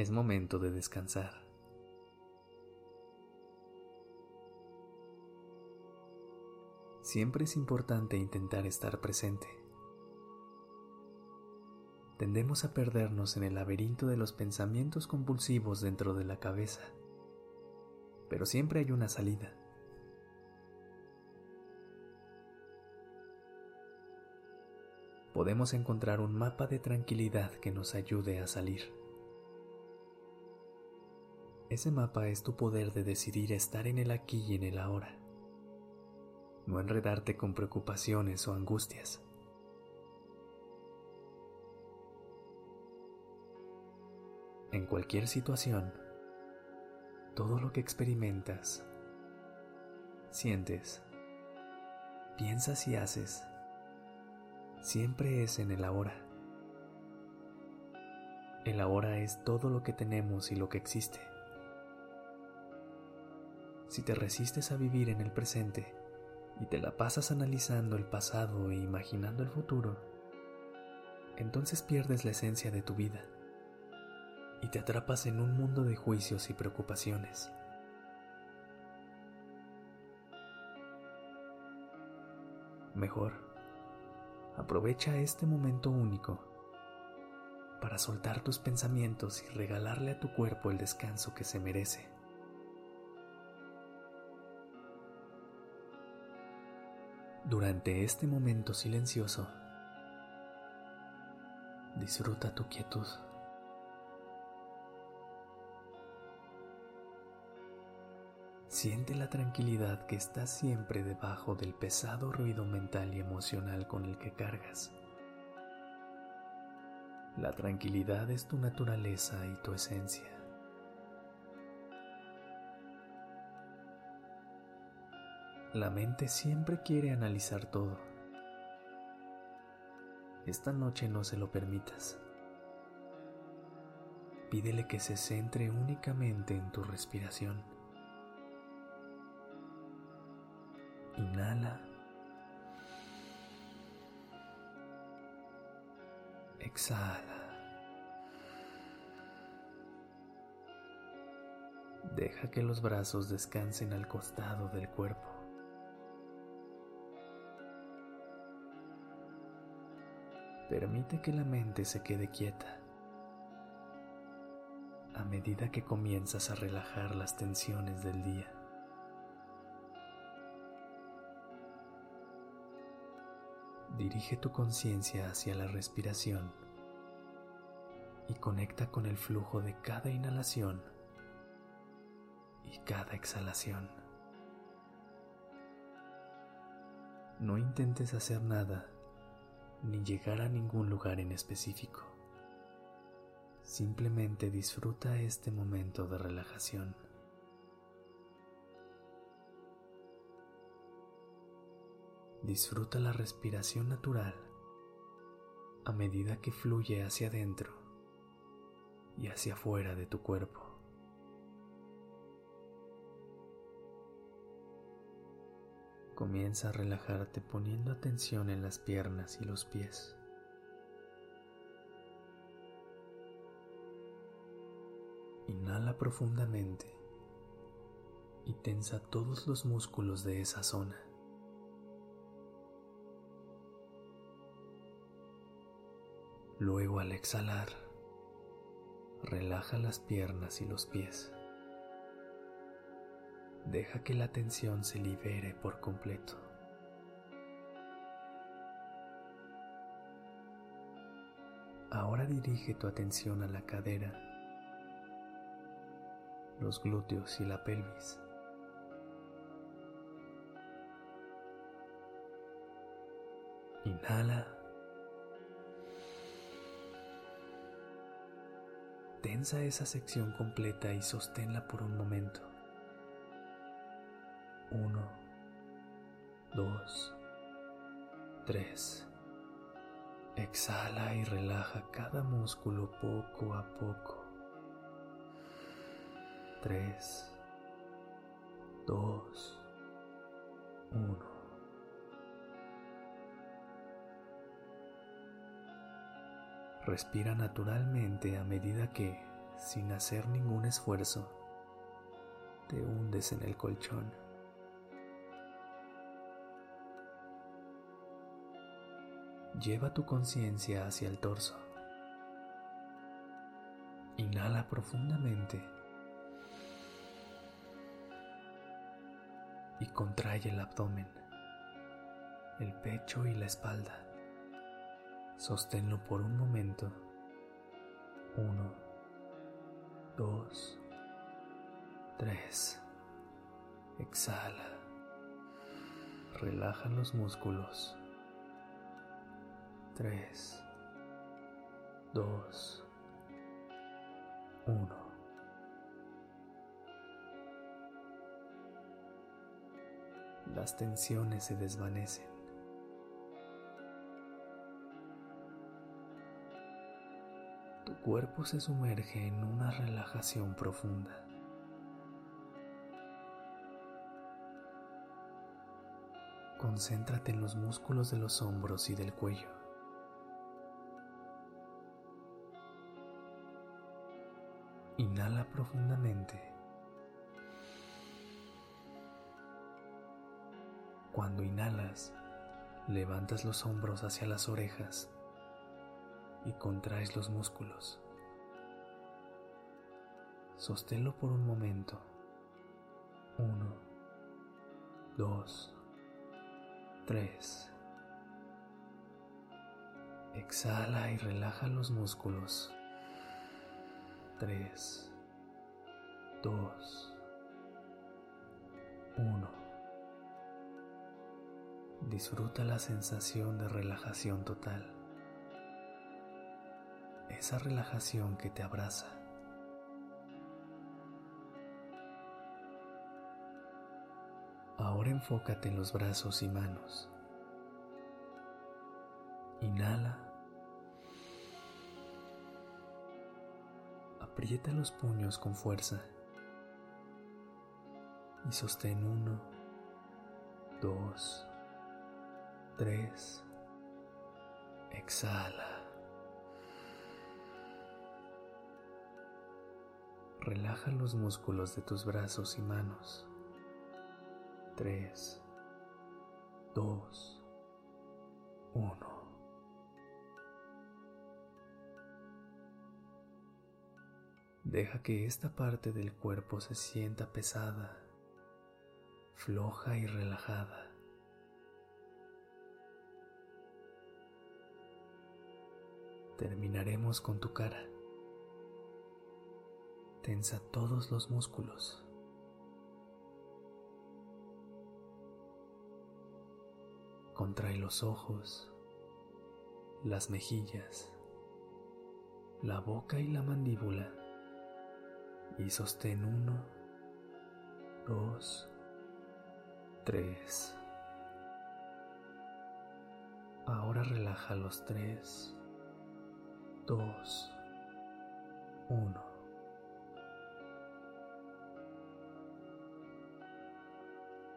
Es momento de descansar. Siempre es importante intentar estar presente. Tendemos a perdernos en el laberinto de los pensamientos compulsivos dentro de la cabeza, pero siempre hay una salida. Podemos encontrar un mapa de tranquilidad que nos ayude a salir. Ese mapa es tu poder de decidir estar en el aquí y en el ahora no enredarte con preocupaciones o angustias. En cualquier situación, todo lo que experimentas, sientes, piensas y haces, siempre es en el ahora. El ahora es todo lo que tenemos y lo que existe. Si te resistes a vivir en el presente, y te la pasas analizando el pasado e imaginando el futuro, entonces pierdes la esencia de tu vida y te atrapas en un mundo de juicios y preocupaciones. Mejor, aprovecha este momento único para soltar tus pensamientos y regalarle a tu cuerpo el descanso que se merece. Durante este momento silencioso, disfruta tu quietud. Siente la tranquilidad que está siempre debajo del pesado ruido mental y emocional con el que cargas. La tranquilidad es tu naturaleza y tu esencia. La mente siempre quiere analizar todo. Esta noche no se lo permitas. Pídele que se centre únicamente en tu respiración. Inhala. Exhala. Deja que los brazos descansen al costado del cuerpo. Permite que la mente se quede quieta. A medida que comienzas a relajar las tensiones del día. Dirige tu conciencia hacia la respiración y conecta con el flujo de cada inhalación y cada exhalación. No intentes hacer nada ni llegar a ningún lugar en específico. Simplemente disfruta este momento de relajación. Disfruta la respiración natural a medida que fluye hacia adentro y hacia afuera de tu cuerpo. Comienza a relajarte poniendo atención en las piernas y los pies. Inhala profundamente y tensa todos los músculos de esa zona. Luego al exhalar, relaja las piernas y los pies. Deja que la tensión se libere por completo. Ahora dirige tu atención a la cadera, los glúteos y la pelvis. Inhala. Tensa esa sección completa y sosténla por un momento. Uno, dos, tres. Exhala y relaja cada músculo poco a poco. Tres, dos, uno. Respira naturalmente a medida que, sin hacer ningún esfuerzo, te hundes en el colchón. Lleva tu conciencia hacia el torso. Inhala profundamente y contrae el abdomen, el pecho y la espalda. Sosténlo por un momento. Uno, dos, tres. Exhala. Relaja los músculos. Tres, dos, uno. Las tensiones se desvanecen. cuerpo se sumerge en una relajación profunda. Concéntrate en los músculos de los hombros y del cuello. Inhala profundamente. Cuando inhalas, levantas los hombros hacia las orejas y contraes los músculos. Sosténlo por un momento. Uno, dos, tres. Exhala y relaja los músculos. Tres, dos, uno. Disfruta la sensación de relajación total esa relajación que te abraza. Ahora enfócate en los brazos y manos. Inhala. Aprieta los puños con fuerza. Y sostén uno, dos, tres. Exhala. Relaja los músculos de tus brazos y manos. 3, 2, 1. Deja que esta parte del cuerpo se sienta pesada, floja y relajada. Terminaremos con tu cara. Tensa todos los músculos. Contrae los ojos, las mejillas, la boca y la mandíbula y sostén uno, dos, tres. Ahora relaja los tres, dos, uno.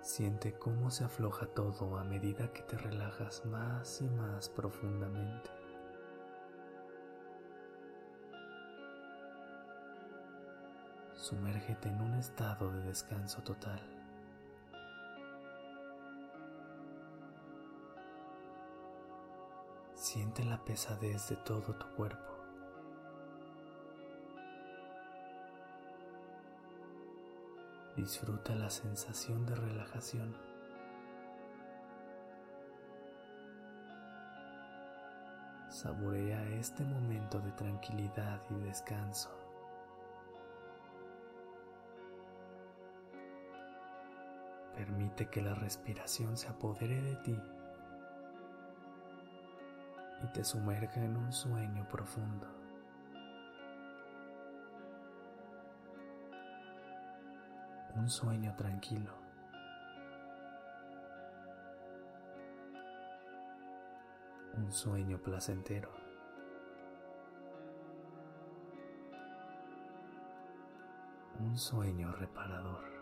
Siente cómo se afloja todo a medida que te relajas más y más profundamente. Sumérgete en un estado de descanso total. Siente la pesadez de todo tu cuerpo. Disfruta la sensación de relajación. Saborea este momento de tranquilidad y descanso. Permite que la respiración se apodere de ti y te sumerja en un sueño profundo. Un sueño tranquilo. Un sueño placentero. Un sueño reparador.